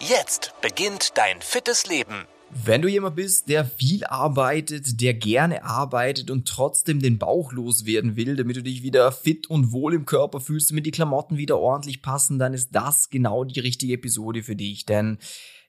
Jetzt beginnt dein fittes Leben. Wenn du jemand bist, der viel arbeitet, der gerne arbeitet und trotzdem den Bauch loswerden will, damit du dich wieder fit und wohl im Körper fühlst, damit die Klamotten wieder ordentlich passen, dann ist das genau die richtige Episode für dich. Denn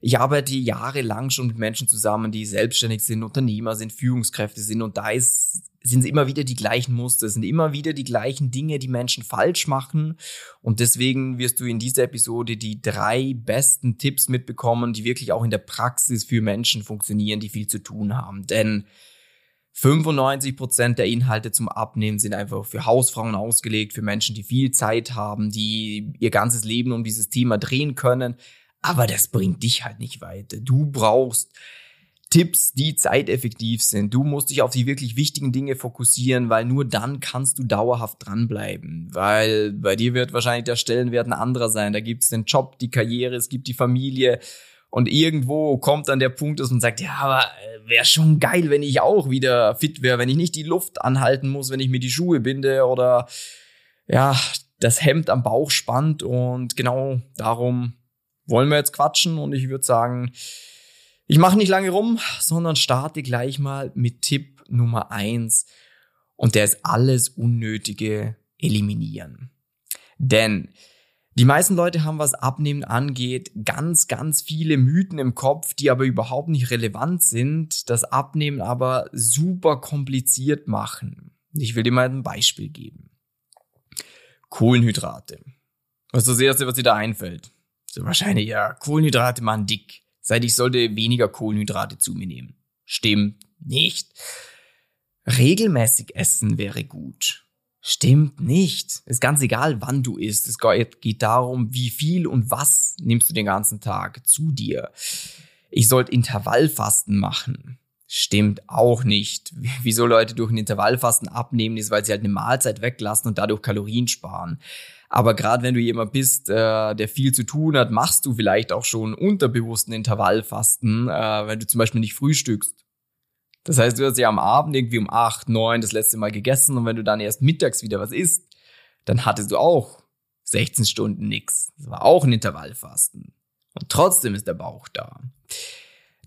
ich arbeite jahrelang schon mit Menschen zusammen, die selbstständig sind, Unternehmer sind, Führungskräfte sind und da ist, sind immer wieder die gleichen Muster, sind immer wieder die gleichen Dinge, die Menschen falsch machen und deswegen wirst du in dieser Episode die drei besten Tipps mitbekommen, die wirklich auch in der Praxis für Menschen funktionieren, die viel zu tun haben, denn 95 Prozent der Inhalte zum Abnehmen sind einfach für Hausfrauen ausgelegt, für Menschen, die viel Zeit haben, die ihr ganzes Leben um dieses Thema drehen können. Aber das bringt dich halt nicht weiter. Du brauchst Tipps, die zeiteffektiv sind. Du musst dich auf die wirklich wichtigen Dinge fokussieren, weil nur dann kannst du dauerhaft dranbleiben. Weil bei dir wird wahrscheinlich der Stellenwert ein anderer sein. Da gibt es den Job, die Karriere, es gibt die Familie. Und irgendwo kommt dann der Punkt, dass man sagt, ja, aber äh, wäre schon geil, wenn ich auch wieder fit wäre, wenn ich nicht die Luft anhalten muss, wenn ich mir die Schuhe binde oder ja, das Hemd am Bauch spannt. Und genau darum wollen wir jetzt quatschen und ich würde sagen, ich mache nicht lange rum, sondern starte gleich mal mit Tipp Nummer eins und der ist alles Unnötige eliminieren. Denn die meisten Leute haben, was Abnehmen angeht, ganz, ganz viele Mythen im Kopf, die aber überhaupt nicht relevant sind, das Abnehmen aber super kompliziert machen. Ich will dir mal ein Beispiel geben. Kohlenhydrate. Was ist das Erste, was dir da einfällt? So wahrscheinlich, ja, Kohlenhydrate machen dick. Seit ich sollte weniger Kohlenhydrate zu mir nehmen. Stimmt nicht. Regelmäßig essen wäre gut. Stimmt nicht. Ist ganz egal, wann du isst. Es geht darum, wie viel und was nimmst du den ganzen Tag zu dir. Ich sollte Intervallfasten machen. Stimmt auch nicht. Wieso Leute durch ein Intervallfasten abnehmen, ist, weil sie halt eine Mahlzeit weglassen und dadurch Kalorien sparen. Aber gerade wenn du jemand bist, äh, der viel zu tun hat, machst du vielleicht auch schon unterbewussten Intervallfasten, äh, wenn du zum Beispiel nicht frühstückst. Das heißt, du hast ja am Abend irgendwie um acht, neun das letzte Mal gegessen und wenn du dann erst mittags wieder was isst, dann hattest du auch 16 Stunden nix. Das war auch ein Intervallfasten. Und trotzdem ist der Bauch da.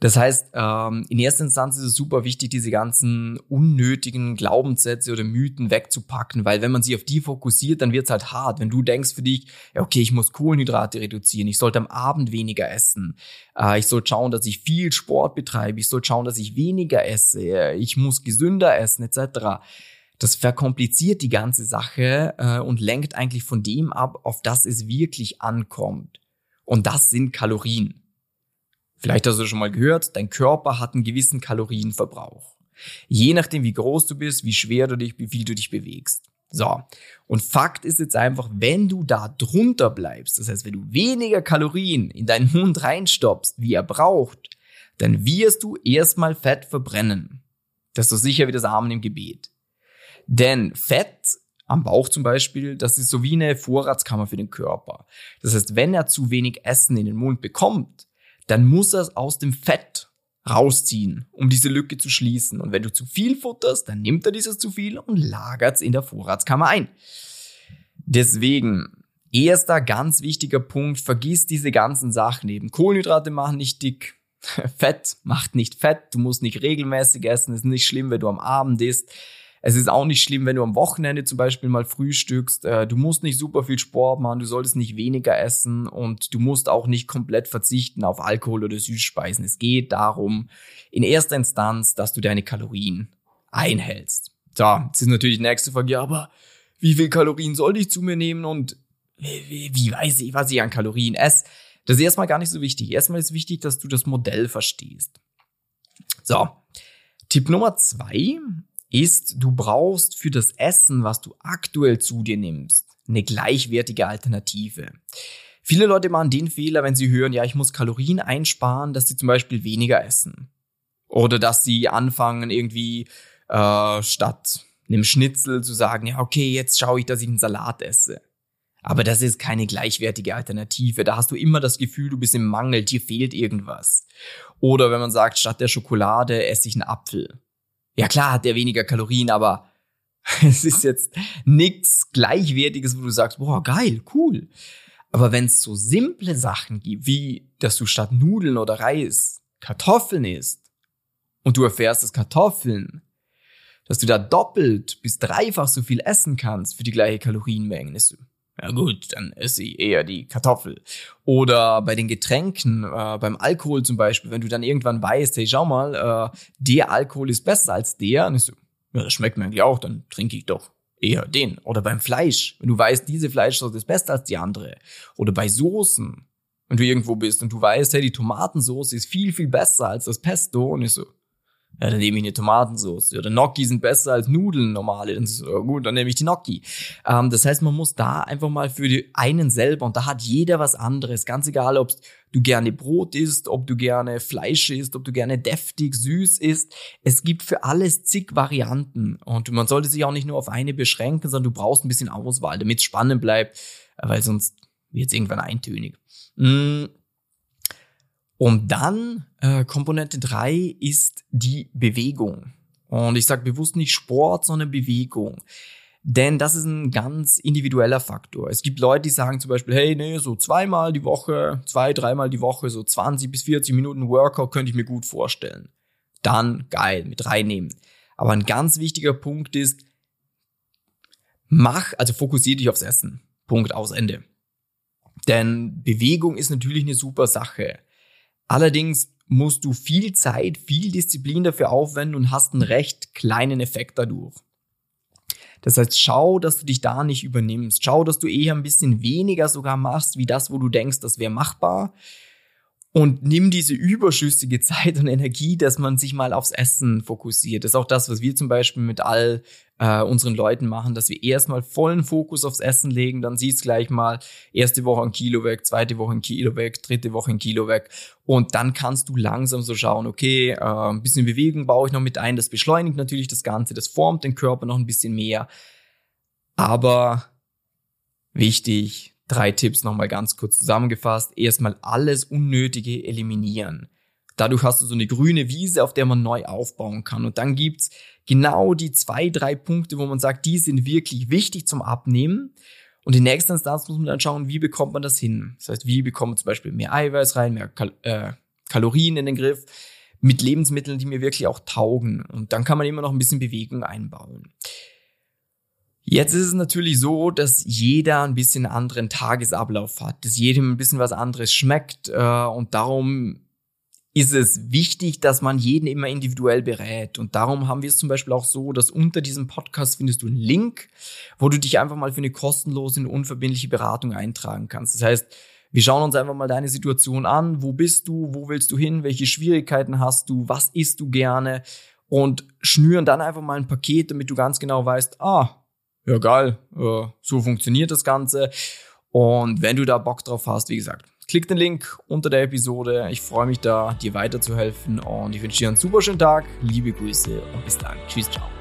Das heißt, ähm, in erster Instanz ist es super wichtig, diese ganzen unnötigen Glaubenssätze oder Mythen wegzupacken, weil wenn man sich auf die fokussiert, dann wird es halt hart. Wenn du denkst für dich, ja, okay, ich muss Kohlenhydrate reduzieren, ich sollte am Abend weniger essen, äh, ich sollte schauen, dass ich viel Sport betreibe, ich sollte schauen, dass ich weniger esse, ich muss gesünder essen, etc. Das verkompliziert die ganze Sache äh, und lenkt eigentlich von dem ab, auf das es wirklich ankommt. Und das sind Kalorien. Vielleicht hast du schon mal gehört, dein Körper hat einen gewissen Kalorienverbrauch. Je nachdem, wie groß du bist, wie schwer du dich, wie viel du dich bewegst. So. Und Fakt ist jetzt einfach, wenn du da drunter bleibst, das heißt, wenn du weniger Kalorien in deinen Mund reinstoppst, wie er braucht, dann wirst du erstmal Fett verbrennen. Das ist so sicher wie das Amen im Gebet. Denn Fett am Bauch zum Beispiel, das ist so wie eine Vorratskammer für den Körper. Das heißt, wenn er zu wenig Essen in den Mund bekommt, dann muss er es aus dem Fett rausziehen, um diese Lücke zu schließen. Und wenn du zu viel futterst, dann nimmt er dieses zu viel und lagert es in der Vorratskammer ein. Deswegen, erster ganz wichtiger Punkt, vergiss diese ganzen Sachen eben. Kohlenhydrate machen nicht dick, Fett macht nicht fett, du musst nicht regelmäßig essen, ist nicht schlimm, wenn du am Abend isst. Es ist auch nicht schlimm, wenn du am Wochenende zum Beispiel mal frühstückst. Äh, du musst nicht super viel Sport machen, du solltest nicht weniger essen und du musst auch nicht komplett verzichten auf Alkohol oder Süßspeisen. Es geht darum, in erster Instanz, dass du deine Kalorien einhältst. So, jetzt ist natürlich die nächste Frage, ja, aber wie viel Kalorien soll ich zu mir nehmen und wie, wie weiß ich, was ich an Kalorien esse? Das ist erstmal gar nicht so wichtig. Erstmal ist wichtig, dass du das Modell verstehst. So, Tipp Nummer zwei ist, du brauchst für das Essen, was du aktuell zu dir nimmst, eine gleichwertige Alternative. Viele Leute machen den Fehler, wenn sie hören, ja, ich muss Kalorien einsparen, dass sie zum Beispiel weniger essen. Oder dass sie anfangen, irgendwie äh, statt einem Schnitzel zu sagen, ja, okay, jetzt schaue ich, dass ich einen Salat esse. Aber das ist keine gleichwertige Alternative. Da hast du immer das Gefühl, du bist im Mangel, dir fehlt irgendwas. Oder wenn man sagt, statt der Schokolade esse ich einen Apfel. Ja klar hat der weniger Kalorien, aber es ist jetzt nichts Gleichwertiges, wo du sagst, boah, geil, cool. Aber wenn es so simple Sachen gibt, wie dass du statt Nudeln oder Reis Kartoffeln isst und du erfährst, dass Kartoffeln, dass du da doppelt bis dreifach so viel essen kannst für die gleiche Kalorienmenge, ist ja gut, dann esse ich eher die Kartoffel. Oder bei den Getränken, äh, beim Alkohol zum Beispiel, wenn du dann irgendwann weißt, hey, schau mal, äh, der Alkohol ist besser als der, und ich so, ja, das schmeckt mir eigentlich auch, dann trinke ich doch eher den. Oder beim Fleisch, wenn du weißt, diese Fleischsorte ist besser als die andere. Oder bei Soßen, wenn du irgendwo bist und du weißt, hey, die Tomatensauce ist viel, viel besser als das Pesto. Und ich so, ja, dann nehme ich eine Tomatensauce. Oder Gnocchi sind besser als Nudeln normale. Dann so, gut, dann nehme ich die Gnocchi. Ähm, das heißt, man muss da einfach mal für die einen selber, und da hat jeder was anderes. Ganz egal, ob du gerne Brot isst, ob du gerne Fleisch isst, ob du gerne deftig, süß isst. Es gibt für alles zig Varianten. Und man sollte sich auch nicht nur auf eine beschränken, sondern du brauchst ein bisschen Auswahl, damit es spannend bleibt, weil sonst wird es irgendwann eintönig. Mm. Und dann äh, Komponente drei ist die Bewegung. Und ich sage bewusst nicht Sport, sondern Bewegung. Denn das ist ein ganz individueller Faktor. Es gibt Leute, die sagen zum Beispiel, hey, nee, so zweimal die Woche, zwei, dreimal die Woche, so 20 bis 40 Minuten Workout könnte ich mir gut vorstellen. Dann geil, mit reinnehmen. Aber ein ganz wichtiger Punkt ist, mach, also fokussier dich aufs Essen. Punkt aus Ende. Denn Bewegung ist natürlich eine super Sache. Allerdings musst du viel Zeit, viel Disziplin dafür aufwenden und hast einen recht kleinen Effekt dadurch. Das heißt, schau, dass du dich da nicht übernimmst. Schau, dass du eher ein bisschen weniger sogar machst, wie das, wo du denkst, das wäre machbar und nimm diese überschüssige Zeit und Energie, dass man sich mal aufs Essen fokussiert. Das ist auch das, was wir zum Beispiel mit all äh, unseren Leuten machen, dass wir erstmal vollen Fokus aufs Essen legen, dann siehst gleich mal erste Woche ein Kilo weg, zweite Woche ein Kilo weg, dritte Woche ein Kilo weg. Und dann kannst du langsam so schauen, okay, äh, ein bisschen Bewegung baue ich noch mit ein, das beschleunigt natürlich das Ganze, das formt den Körper noch ein bisschen mehr, aber wichtig, Drei Tipps nochmal ganz kurz zusammengefasst. Erstmal alles Unnötige eliminieren. Dadurch hast du so eine grüne Wiese, auf der man neu aufbauen kann. Und dann gibt's genau die zwei, drei Punkte, wo man sagt, die sind wirklich wichtig zum Abnehmen. Und in nächster Instanz muss man dann schauen, wie bekommt man das hin? Das heißt, wie bekommt man zum Beispiel mehr Eiweiß rein, mehr Kal äh, Kalorien in den Griff, mit Lebensmitteln, die mir wirklich auch taugen. Und dann kann man immer noch ein bisschen Bewegung einbauen. Jetzt ist es natürlich so, dass jeder ein bisschen anderen Tagesablauf hat, dass jedem ein bisschen was anderes schmeckt äh, und darum ist es wichtig, dass man jeden immer individuell berät. Und darum haben wir es zum Beispiel auch so, dass unter diesem Podcast findest du einen Link, wo du dich einfach mal für eine kostenlose und unverbindliche Beratung eintragen kannst. Das heißt, wir schauen uns einfach mal deine Situation an. Wo bist du? Wo willst du hin? Welche Schwierigkeiten hast du? Was isst du gerne? Und schnüren dann einfach mal ein Paket, damit du ganz genau weißt, ah, ja geil, so funktioniert das Ganze. Und wenn du da Bock drauf hast, wie gesagt, klick den Link unter der Episode. Ich freue mich da, dir weiterzuhelfen und ich wünsche dir einen super schönen Tag. Liebe Grüße und bis dann. Tschüss, ciao.